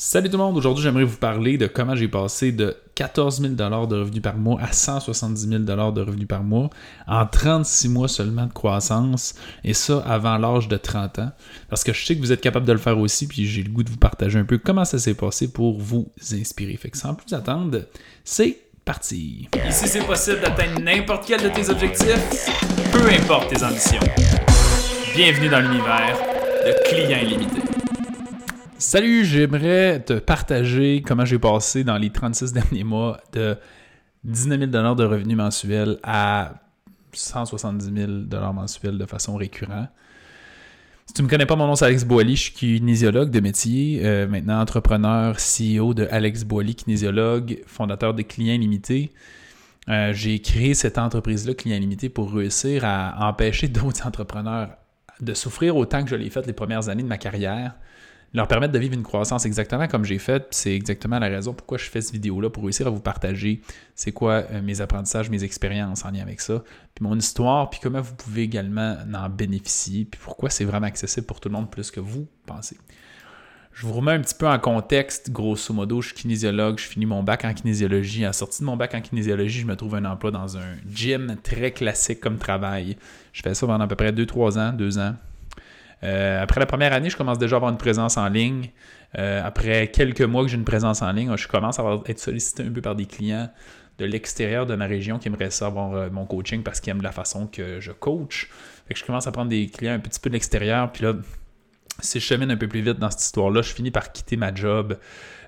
Salut tout le monde, aujourd'hui j'aimerais vous parler de comment j'ai passé de 14 000 de revenus par mois à 170 000 de revenus par mois en 36 mois seulement de croissance et ça avant l'âge de 30 ans parce que je sais que vous êtes capable de le faire aussi puis j'ai le goût de vous partager un peu comment ça s'est passé pour vous inspirer. Fait que sans plus attendre, c'est parti. Ici c'est possible d'atteindre n'importe quel de tes objectifs, peu importe tes ambitions. Bienvenue dans l'univers de clients illimités. Salut, j'aimerais te partager comment j'ai passé dans les 36 derniers mois de 19 000 de revenus mensuels à 170 000 mensuels de façon récurrente. Si tu ne me connais pas, mon nom c'est Alex Boily, je suis kinésiologue de métier, euh, maintenant entrepreneur, CEO de Alex Boily, kinésiologue, fondateur de Clients Limités. Euh, j'ai créé cette entreprise-là, Clients Limités, pour réussir à empêcher d'autres entrepreneurs de souffrir autant que je l'ai fait les premières années de ma carrière leur permettre de vivre une croissance exactement comme j'ai fait. C'est exactement la raison pourquoi je fais cette vidéo-là, pour réussir à vous partager c'est quoi euh, mes apprentissages, mes expériences en lien avec ça, puis mon histoire, puis comment vous pouvez également en bénéficier, puis pourquoi c'est vraiment accessible pour tout le monde plus que vous pensez. Je vous remets un petit peu en contexte, grosso modo, je suis kinésiologue, je finis mon bac en kinésiologie. À sortie de mon bac en kinésiologie, je me trouve un emploi dans un gym très classique comme travail. Je fais ça pendant à peu près 2-3 ans, 2 ans. Euh, après la première année, je commence déjà à avoir une présence en ligne. Euh, après quelques mois que j'ai une présence en ligne, je commence à être sollicité un peu par des clients de l'extérieur de ma région qui aimeraient savoir euh, mon coaching parce qu'ils aiment la façon que je coach. Fait que je commence à prendre des clients un petit peu de l'extérieur. Puis là, si je chemine un peu plus vite dans cette histoire-là, je finis par quitter ma job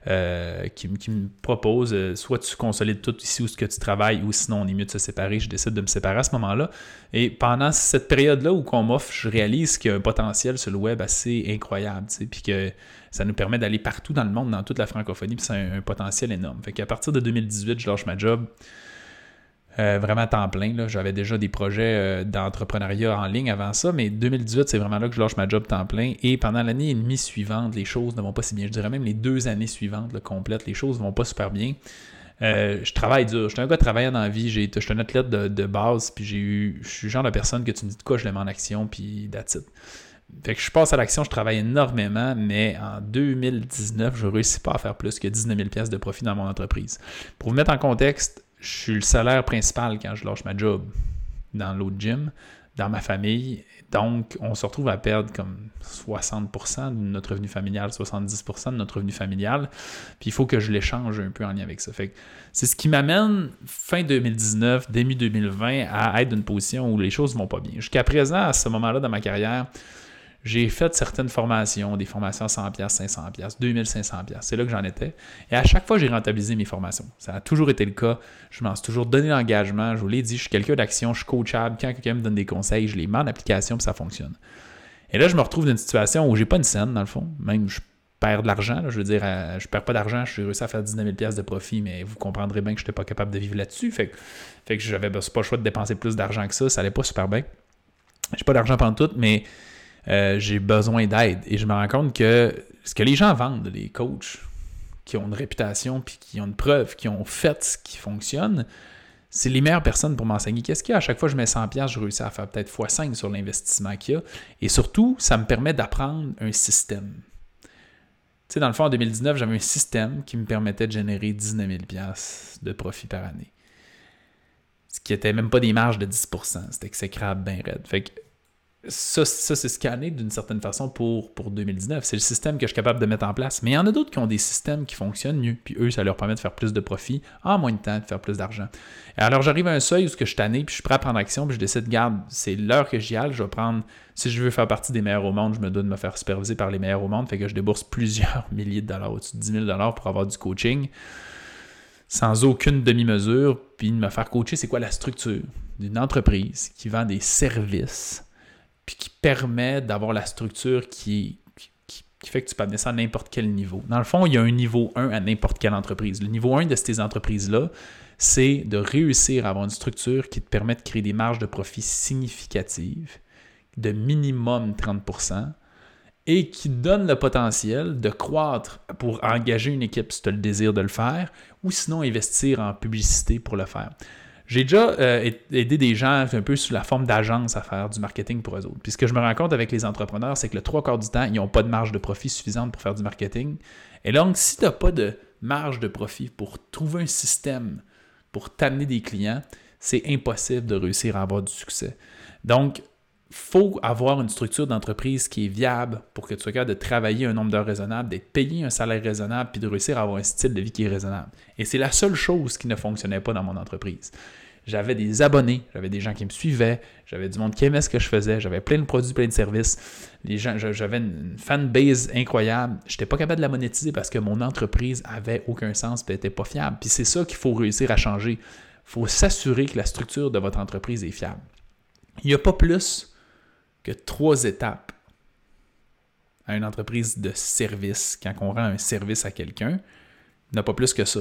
euh, qui, me propose euh, soit tu consolides tout ici où ce que tu travailles ou sinon on est mieux de se séparer. Je décide de me séparer à ce moment-là. Et pendant cette période-là où qu'on m'offre, je réalise qu'il y a un potentiel sur le web assez incroyable, puis que ça nous permet d'aller partout dans le monde, dans toute la francophonie, puis c'est un, un, potentiel énorme. Fait qu'à partir de 2018, je lâche ma job. Euh, vraiment à temps plein. J'avais déjà des projets euh, d'entrepreneuriat en ligne avant ça, mais 2018, c'est vraiment là que je lâche ma job temps plein. Et pendant l'année et demie suivante, les choses ne vont pas si bien. Je dirais même les deux années suivantes, complètes, les choses ne vont pas super bien. Euh, je travaille dur. Je suis un gars travaillant dans la vie. Je suis un athlète de, base, puis j'ai eu. Je suis le genre de personne que tu me dis de quoi je l'aime en action, puis that's it. Fait que je passe à l'action, je travaille énormément, mais en 2019, je ne réussis pas à faire plus que 19 000 de profit dans mon entreprise. Pour vous mettre en contexte, je suis le salaire principal quand je lâche ma job dans l'autre gym, dans ma famille. Donc, on se retrouve à perdre comme 60% de notre revenu familial, 70% de notre revenu familial. Puis il faut que je l'échange un peu en lien avec ça. Fait c'est ce qui m'amène fin 2019, début 2020 à être dans une position où les choses vont pas bien. Jusqu'à présent, à ce moment-là dans ma carrière, j'ai fait certaines formations, des formations à 100$, 500$, 2500$. C'est là que j'en étais. Et à chaque fois, j'ai rentabilisé mes formations. Ça a toujours été le cas. Je m'en suis toujours donné l'engagement. Je vous l'ai dit, je suis quelqu'un d'action, je suis coachable. Quand quelqu'un me donne des conseils, je les mets en application et ça fonctionne. Et là, je me retrouve dans une situation où j'ai pas une scène, dans le fond. Même, je perds de l'argent. Je veux dire, euh, je perds pas d'argent. Je suis réussi à faire 19 000$ de profit, mais vous comprendrez bien que je n'étais pas capable de vivre là-dessus. Fait, fait que j'avais pas le choix de dépenser plus d'argent que ça. Ça allait pas super bien. J'ai pas d'argent pendant tout, mais euh, j'ai besoin d'aide. Et je me rends compte que ce que les gens vendent, les coachs qui ont une réputation, puis qui ont une preuve, qui ont fait ce qui fonctionne, c'est les meilleures personnes pour m'enseigner. Qu'est-ce qu'il y a? À chaque fois que je mets 100$, je réussis à faire peut-être x5 sur l'investissement qu'il y a. Et surtout, ça me permet d'apprendre un système. Tu sais, dans le fond, en 2019, j'avais un système qui me permettait de générer 19 000$ de profit par année. Ce qui n'était même pas des marges de 10%. C'était exécrable, bien raide. Fait que ça, ça c'est scanné d'une certaine façon pour, pour 2019. C'est le système que je suis capable de mettre en place. Mais il y en a d'autres qui ont des systèmes qui fonctionnent mieux. Puis eux, ça leur permet de faire plus de profit en moins de temps, de faire plus d'argent. Alors j'arrive à un seuil où je suis puis je suis prêt à prendre action, puis je décide, garde, c'est l'heure que j'y aille, je vais prendre, si je veux faire partie des meilleurs au monde, je me dois de me faire superviser par les meilleurs au monde, fait que je débourse plusieurs milliers de dollars, au-dessus de 10 000 pour avoir du coaching sans aucune demi-mesure, puis de me faire coacher, c'est quoi la structure d'une entreprise qui vend des services qui permet d'avoir la structure qui, qui, fait que tu peux amener ça à n'importe quel niveau. Dans le fond, il y a un niveau 1 à n'importe quelle entreprise. Le niveau 1 de ces entreprises-là, c'est de réussir à avoir une structure qui te permet de créer des marges de profit significatives de minimum 30% et qui donne le potentiel de croître pour engager une équipe si tu as le désir de le faire ou sinon investir en publicité pour le faire. J'ai déjà euh, aidé des gens un peu sous la forme d'agence à faire du marketing pour eux autres. Puis ce que je me rends compte avec les entrepreneurs, c'est que le trois quarts du temps, ils n'ont pas de marge de profit suffisante pour faire du marketing. Et donc, si tu n'as pas de marge de profit pour trouver un système pour t'amener des clients, c'est impossible de réussir à avoir du succès. Donc, faut avoir une structure d'entreprise qui est viable pour que tu sois capable de travailler un nombre d'heures raisonnable, d'être payé un salaire raisonnable, puis de réussir à avoir un style de vie qui est raisonnable. Et c'est la seule chose qui ne fonctionnait pas dans mon entreprise. J'avais des abonnés, j'avais des gens qui me suivaient, j'avais du monde qui aimait ce que je faisais, j'avais plein de produits, plein de services. Les gens, j'avais une fanbase incroyable. Je n'étais pas capable de la monétiser parce que mon entreprise avait aucun sens et n'était pas fiable. Puis c'est ça qu'il faut réussir à changer. Il faut s'assurer que la structure de votre entreprise est fiable. Il n'y a pas plus que trois étapes à une entreprise de service, quand on rend un service à quelqu'un, n'a pas plus que ça.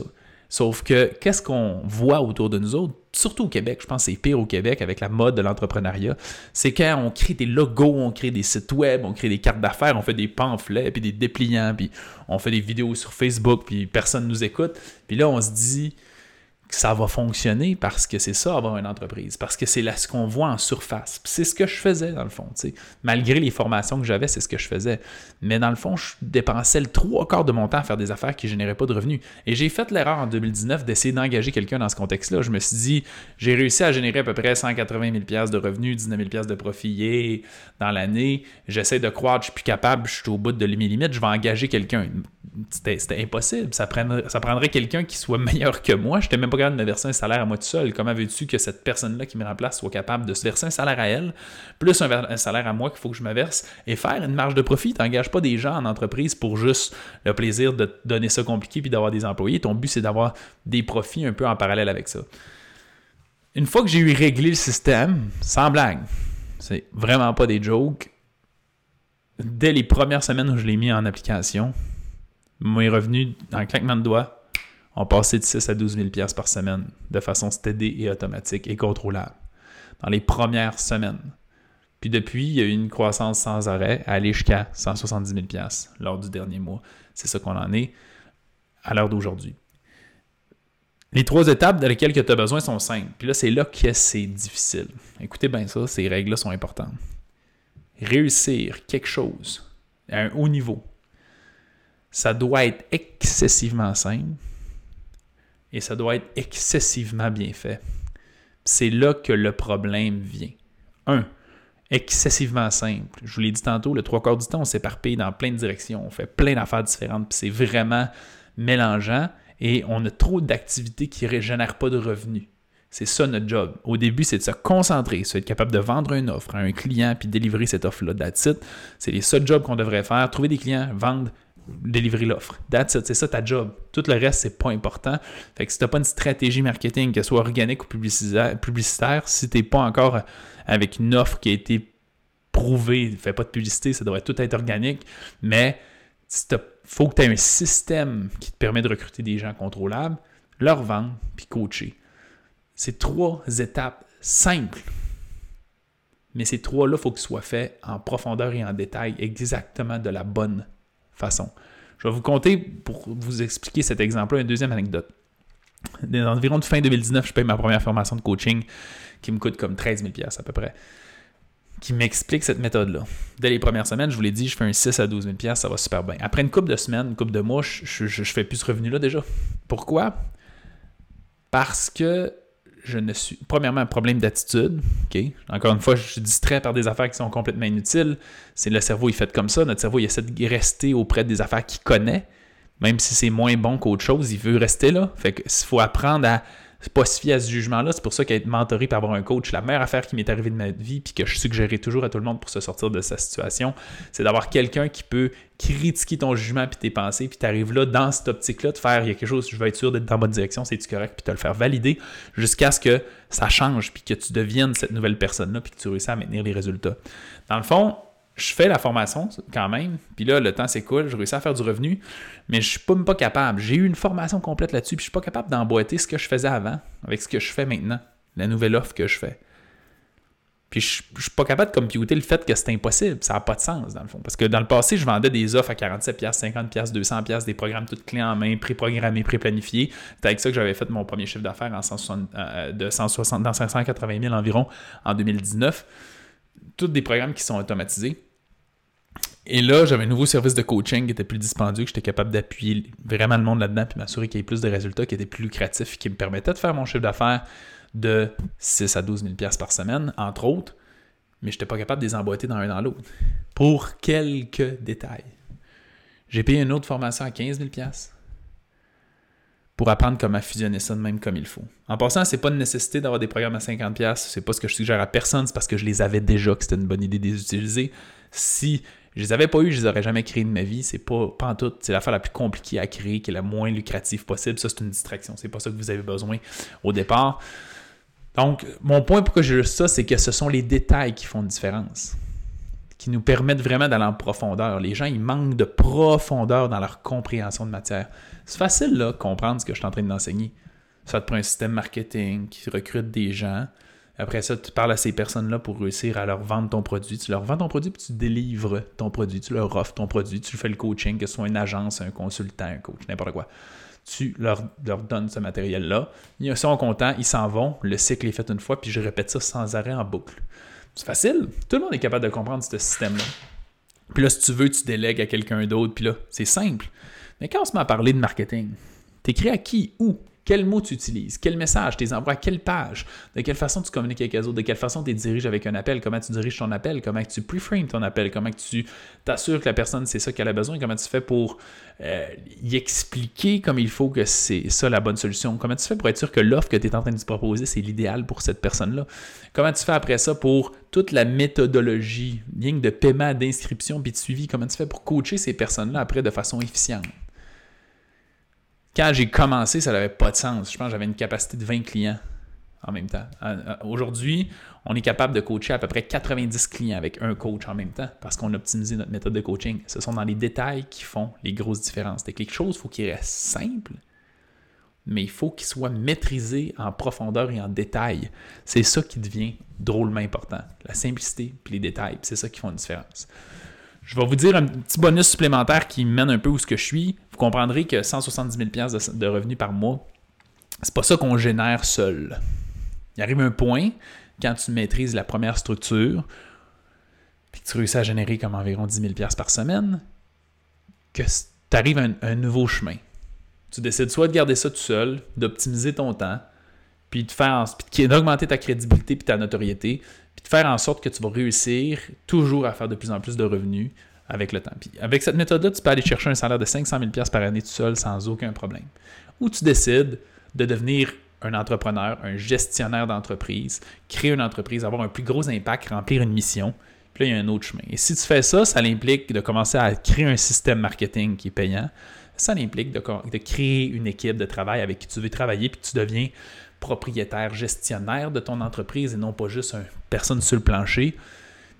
Sauf que qu'est-ce qu'on voit autour de nous autres, surtout au Québec, je pense que c'est pire au Québec avec la mode de l'entrepreneuriat, c'est quand on crée des logos, on crée des sites web, on crée des cartes d'affaires, on fait des pamphlets, puis des dépliants, puis on fait des vidéos sur Facebook, puis personne nous écoute. Puis là, on se dit, ça va fonctionner parce que c'est ça avoir une entreprise, parce que c'est ce qu'on voit en surface. C'est ce que je faisais dans le fond. Malgré les formations que j'avais, c'est ce que je faisais. Mais dans le fond, je dépensais le trois quarts de mon temps à faire des affaires qui ne généraient pas de revenus. Et j'ai fait l'erreur en 2019 d'essayer d'engager quelqu'un dans ce contexte-là. Je me suis dit, j'ai réussi à générer à peu près 180 000 de revenus, 19 000 de profit dans l'année. J'essaie de croire, je suis plus capable, je suis au bout de mes limites, je vais engager quelqu'un. C'était impossible. Ça prendrait, quelqu'un qui soit meilleur que moi. Je n'étais même pas capable de me verser un salaire à moi tout seul. Comment veux-tu que cette personne-là qui me remplace soit capable de se verser un salaire à elle, plus un, salaire à moi qu'il faut que je me verse, et faire une marge de profit? Tu n'engages pas des gens en entreprise pour juste le plaisir de te donner ça compliqué puis d'avoir des employés. Ton but, c'est d'avoir des profits un peu en parallèle avec ça. Une fois que j'ai eu réglé le système, sans blague, c'est vraiment pas des jokes, dès les premières semaines où je l'ai mis en application, mes revenus, en claquement de doigts, ont passé de 6 à 12 000 par semaine de façon steady et automatique et contrôlable. Dans les premières semaines. Puis depuis, il y a eu une croissance sans arrêt à aller jusqu'à 170 000 lors du dernier mois. C'est ça qu'on en est à l'heure d'aujourd'hui. Les trois étapes de lesquelles tu as besoin sont simples. Puis là, c'est là que c'est difficile. Écoutez bien ça, ces règles-là sont importantes. Réussir quelque chose à un haut niveau, ça doit être excessivement simple et ça doit être excessivement bien fait. C'est là que le problème vient. Un, excessivement simple. Je vous l'ai dit tantôt, le trois quarts du temps, on s'éparpille dans plein de directions, on fait plein d'affaires différentes, puis c'est vraiment mélangeant et on a trop d'activités qui ne régénèrent pas de revenus. C'est ça notre job. Au début, c'est de se concentrer, c'est être capable de vendre une offre à un client puis délivrer cette offre-là. That's C'est les seuls jobs qu'on devrait faire. Trouver des clients, vendre, délivrer l'offre. That's C'est ça ta job. Tout le reste, c'est pas important. Fait que si tu n'as pas une stratégie marketing, qu'elle soit organique ou publicitaire, si tu n'es pas encore avec une offre qui a été prouvée, fais pas de publicité, ça devrait tout être organique, mais il faut que tu aies un système qui te permet de recruter des gens contrôlables, leur vendre, puis coacher. C'est trois étapes simples. Mais ces trois-là, il faut qu'ils soient faits en profondeur et en détail, exactement de la bonne façon. Je vais vous compter, pour vous expliquer cet exemple-là, une deuxième anecdote. Environ de fin 2019, je paye ma première formation de coaching qui me coûte comme 13 000 à peu près, qui m'explique cette méthode-là. Dès les premières semaines, je vous l'ai dit, je fais un 6 à 12 000 ça va super bien. Après une couple de semaines, une couple de mois, je fais plus ce revenu-là déjà. Pourquoi? Parce que je ne suis. Premièrement, un problème d'attitude. Encore une fois, je suis distrait par des affaires qui sont complètement inutiles. C'est le cerveau, il fait comme ça. Notre cerveau, il essaie de rester auprès des affaires qu'il connaît. Même si c'est moins bon qu'autre chose, il veut rester là. Fait que faut apprendre à c'est pas se fier à ce jugement-là. C'est pour ça qu'être mentoré par avoir un coach, la meilleure affaire qui m'est arrivée de ma vie, puis que je suggérais toujours à tout le monde pour se sortir de sa situation, c'est d'avoir quelqu'un qui peut critiquer ton jugement puis tes pensées, puis t'arrives là dans cette optique-là de faire il y a quelque chose, je veux être sûr d'être dans la bonne direction, c'est-tu correct, puis te le faire valider jusqu'à ce que ça change, puis que tu deviennes cette nouvelle personne-là, puis que tu réussisses à maintenir les résultats. Dans le fond, je fais la formation quand même, puis là, le temps s'écoule, je réussis à faire du revenu, mais je suis pas, capable. J'ai eu une formation complète là-dessus, puis je suis pas capable d'emboîter ce que je faisais avant avec ce que je fais maintenant, la nouvelle offre que je fais. Puis je, ne suis pas capable de computer le fait que c'est impossible. Ça n'a pas de sens, dans le fond. Parce que dans le passé, je vendais des offres à 47$, 50$, 200$, des programmes toutes clés en main, pré-programmés, pré-planifiés. C'est avec ça que j'avais fait mon premier chiffre d'affaires en 160, euh, de 160, dans 580 000 environ en 2019. Tous des programmes qui sont automatisés. Et là, j'avais un nouveau service de coaching qui était plus dispendieux, que j'étais capable d'appuyer vraiment le monde là-dedans, puis m'assurer qu'il y ait plus de résultats, qui étaient plus lucratifs, qui me permettaient de faire mon chiffre d'affaires de 6 à 12 000 par semaine, entre autres, mais je n'étais pas capable de les emboîter dans un dans l'autre. Pour quelques détails. J'ai payé une autre formation à 15 000 pour apprendre comment fusionner ça de même comme il faut. En passant, c'est pas une nécessité d'avoir des programmes à 50$, c'est pas ce que je suggère à personne, c'est parce que je les avais déjà que c'était une bonne idée de les utiliser. Si je les avais pas eu, je les aurais jamais créés de ma vie. C'est pas, pas en tout, c'est l'affaire la plus compliquée à créer, qui est la moins lucrative possible. Ça, c'est une distraction. C'est pas ça que vous avez besoin au départ. Donc, mon point pourquoi j'ai juste ça, c'est que ce sont les détails qui font une différence, qui nous permettent vraiment d'aller en profondeur. Les gens, ils manquent de profondeur dans leur compréhension de matière. C'est facile, là, comprendre ce que je suis en train d'enseigner. Ça te prend un système marketing qui recrute des gens. Après ça, tu parles à ces personnes-là pour réussir à leur vendre ton produit. Tu leur vends ton produit, puis tu délivres ton produit. Tu leur offres ton produit. Tu fais le coaching, que ce soit une agence, un consultant, un coach, n'importe quoi tu leur, donnes ce matériel-là. Ils sont contents, ils s'en vont, le cycle est fait une fois, puis je répète ça sans arrêt en boucle. C'est facile. Tout le monde est capable de comprendre ce système-là. Puis là, si tu veux, tu délègues à quelqu'un d'autre, puis là, c'est simple. Mais quand on se met à parler de marketing, t'écris à qui, où, quel mot tu utilises? Quel message? Tu les envoies à quelle page? De quelle façon tu communiques avec les autres? De quelle façon tu diriges avec un appel? Comment tu diriges ton appel? Comment tu preframes ton appel? Comment tu t'assures que la personne, c'est ça qu'elle a besoin? Comment tu fais pour euh, y expliquer comme il faut que c'est ça la bonne solution? Comment tu fais pour être sûr que l'offre que tu es en train de te proposer, c'est l'idéal pour cette personne-là? Comment tu fais après ça pour toute la méthodologie, bien de paiement, d'inscription, puis de suivi? Comment tu fais pour coacher ces personnes-là après de façon efficiente? Quand j'ai commencé, ça n'avait pas de sens. Je pense que j'avais une capacité de 20 clients en même temps. Euh, euh, aujourd'hui, on est capable de coacher à peu près 90 clients avec un coach en même temps parce qu'on a optimisé notre méthode de coaching. Ce sont dans les détails qui font les grosses différences. C'est quelque chose, il faut qu'il reste simple, mais il faut qu'il soit maîtrisé en profondeur et en détail. C'est ça qui devient drôlement important. La simplicité et les détails, c'est ça qui font une différence. Je vais vous dire un petit bonus supplémentaire qui mène un peu où ce que je suis. Vous comprendrez que 170 000 de, revenus par mois, c'est pas ça qu'on génère seul. Il arrive un point, quand tu maîtrises la première structure, puis que tu réussis à générer comme environ 10 000 par semaine, que tu arrives à un, nouveau chemin. Tu décides soit de garder ça tout seul, d'optimiser ton temps, puis de faire d'augmenter ta crédibilité puis ta notoriété, puis de faire en sorte que tu vas réussir toujours à faire de plus en plus de revenus avec le temps. Puis avec cette méthode-là, tu peux aller chercher un salaire de 500 000 par année tout seul sans aucun problème. Ou tu décides de devenir un entrepreneur, un gestionnaire d'entreprise, créer une entreprise, avoir un plus gros impact, remplir une mission. Puis là, il y a un autre chemin. Et si tu fais ça, ça implique de commencer à créer un système marketing qui est payant. Ça implique de, de créer une équipe de travail avec qui tu veux travailler, puis tu deviens propriétaire, gestionnaire de ton entreprise et non pas juste une personne sur le plancher.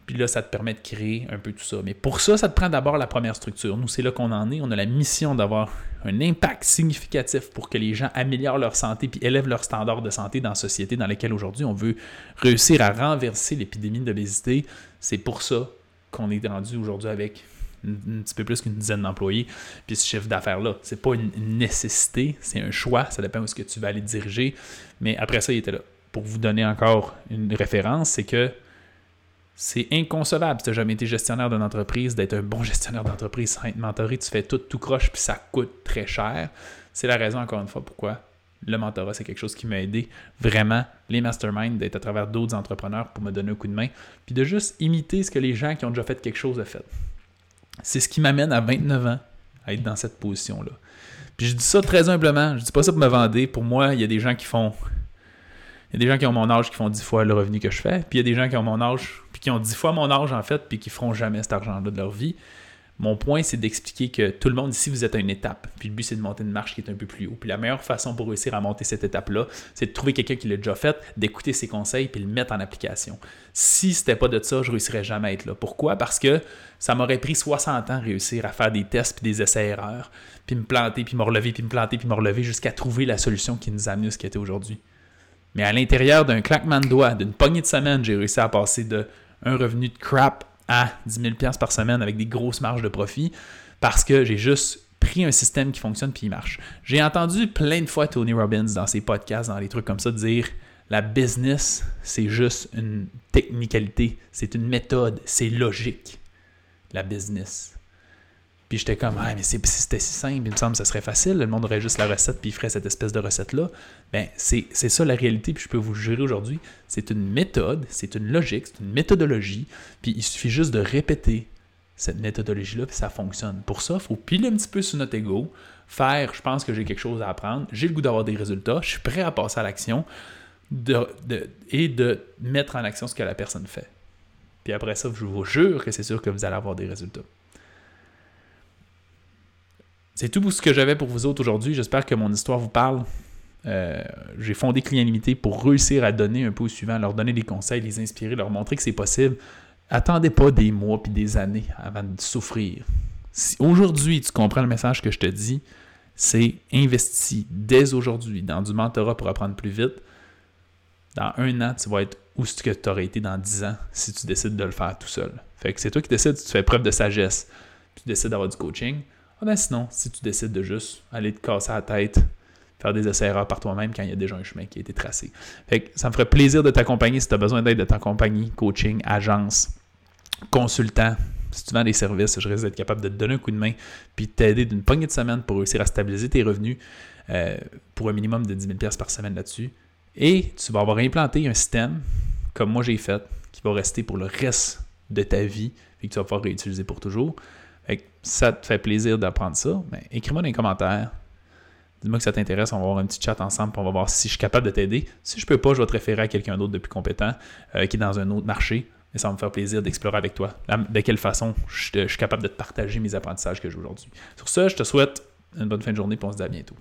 Puis là, ça te permet de créer un peu tout ça. Mais pour ça, ça te prend d'abord la première structure. Nous, c'est là qu'on en est. On a la mission d'avoir un impact significatif pour que les gens améliorent leur santé puis élèvent leur standard de santé dans la société dans laquelle aujourd'hui on veut réussir à renverser l'épidémie d'obésité. C'est pour ça qu'on est rendu aujourd'hui avec un petit peu plus qu'une dizaine d'employés. Puis ce chiffre d'affaires-là, c'est pas une nécessité, c'est un choix. Ça dépend où est-ce que tu vas aller diriger. Mais après ça, il était là. Pour vous donner encore une référence, c'est que c'est inconcevable si tu n'as jamais été gestionnaire d'une entreprise, d'être un bon gestionnaire d'entreprise sans être mentoré. Tu fais tout, tout croche, puis ça coûte très cher. C'est la raison, encore une fois, pourquoi le mentorat, c'est quelque chose qui m'a aidé vraiment, les masterminds, d'être à travers d'autres entrepreneurs pour me donner un coup de main, puis de juste imiter ce que les gens qui ont déjà fait quelque chose ont fait. C'est ce qui m'amène à 29 ans à être dans cette position-là. Puis je dis ça très humblement, je dis pas ça pour me vendre. Pour moi, il y a des gens qui font. Il y a des gens qui ont mon âge qui font 10 fois le revenu que je fais, puis il y a des gens qui ont mon âge, puis qui ont 10 fois mon âge en fait, puis qui feront jamais cet argent-là de leur vie. Mon point, c'est d'expliquer que tout le monde ici, vous êtes à une étape. Puis le but, c'est de monter une marche qui est un peu plus haut. Puis la meilleure façon pour réussir à monter cette étape-là, c'est de trouver quelqu'un qui l'a déjà fait, d'écouter ses conseils, puis le mettre en application. Si c'était pas de ça, je réussirais jamais à être là. Pourquoi? Parce que ça m'aurait pris 60 ans réussir à faire des tests, puis des essais-erreurs, puis me planter, puis me relever, puis me planter, puis me relever, jusqu'à trouver la solution qui nous a à ce qui était aujourd'hui. Mais à l'intérieur d'un claquement de doigts, d'une poignée de semaine, j'ai réussi à passer de un revenu de crap à 10 000 par semaine avec des grosses marges de profit parce que j'ai juste pris un système qui fonctionne puis il marche. J'ai entendu plein de fois Tony Robbins dans ses podcasts, dans les trucs comme ça, dire la business, c'est juste une technicalité, c'est une méthode, c'est logique. La business. Puis j'étais comme, ah, mais si c'était si simple, il me semble que ça serait facile, le monde aurait juste la recette puis il ferait cette espèce de recette-là. Ben, c'est ça la réalité, puis je peux vous jurer aujourd'hui, c'est une méthode, c'est une logique, c'est une méthodologie, puis il suffit juste de répéter cette méthodologie-là, puis ça fonctionne. Pour ça, il faut piler un petit peu sur notre ego, faire, je pense que j'ai quelque chose à apprendre, j'ai le goût d'avoir des résultats, je suis prêt à passer à l'action et de mettre en action ce que la personne fait. Puis après ça, je vous jure que c'est sûr que vous allez avoir des résultats. C'est tout ce que j'avais pour vous autres aujourd'hui. J'espère que mon histoire vous parle. Euh, j'ai fondé Client Limité pour réussir à donner un peu au suivant, leur donner des conseils, les inspirer, leur montrer que c'est possible. Attendez pas des mois puis des années avant de souffrir. Si aujourd'hui tu comprends le message que je te dis, c'est investi dès aujourd'hui dans du mentorat pour apprendre plus vite. Dans un an, tu vas être où ce que tu aurais été dans dix ans si tu décides de le faire tout seul. Fait que c'est toi qui décides, tu fais preuve de sagesse, tu décides d'avoir du coaching. Ah ben sinon, si tu décides de juste aller te casser la tête, faire des essais-erreurs par toi-même quand il y a déjà un chemin qui a été tracé. Ça me ferait plaisir de t'accompagner si tu as besoin d'aide de ta compagnie, coaching, agence, consultant. Si tu vends des services, je risque d'être capable de te donner un coup de main puis t'aider d'une poignée de semaines pour réussir à stabiliser tes revenus euh, pour un minimum de 10 000 par semaine là-dessus. Et tu vas avoir implanté un système, comme moi j'ai fait, qui va rester pour le reste de ta vie et que tu vas pouvoir réutiliser pour toujours ça te fait plaisir d'apprendre ça, mais écris-moi dans les commentaires. Dis-moi que ça t'intéresse, on va avoir un petit chat ensemble, puis on va voir si je suis capable de t'aider. Si je peux pas, je vais te référer à quelqu'un d'autre de plus compétent euh, qui est dans un autre marché. Et ça va me faire plaisir d'explorer avec toi de quelle façon je, je, suis capable de te partager mes apprentissages que j'ai aujourd'hui. Sur ce, je te souhaite une bonne fin de journée et on se dit à bientôt.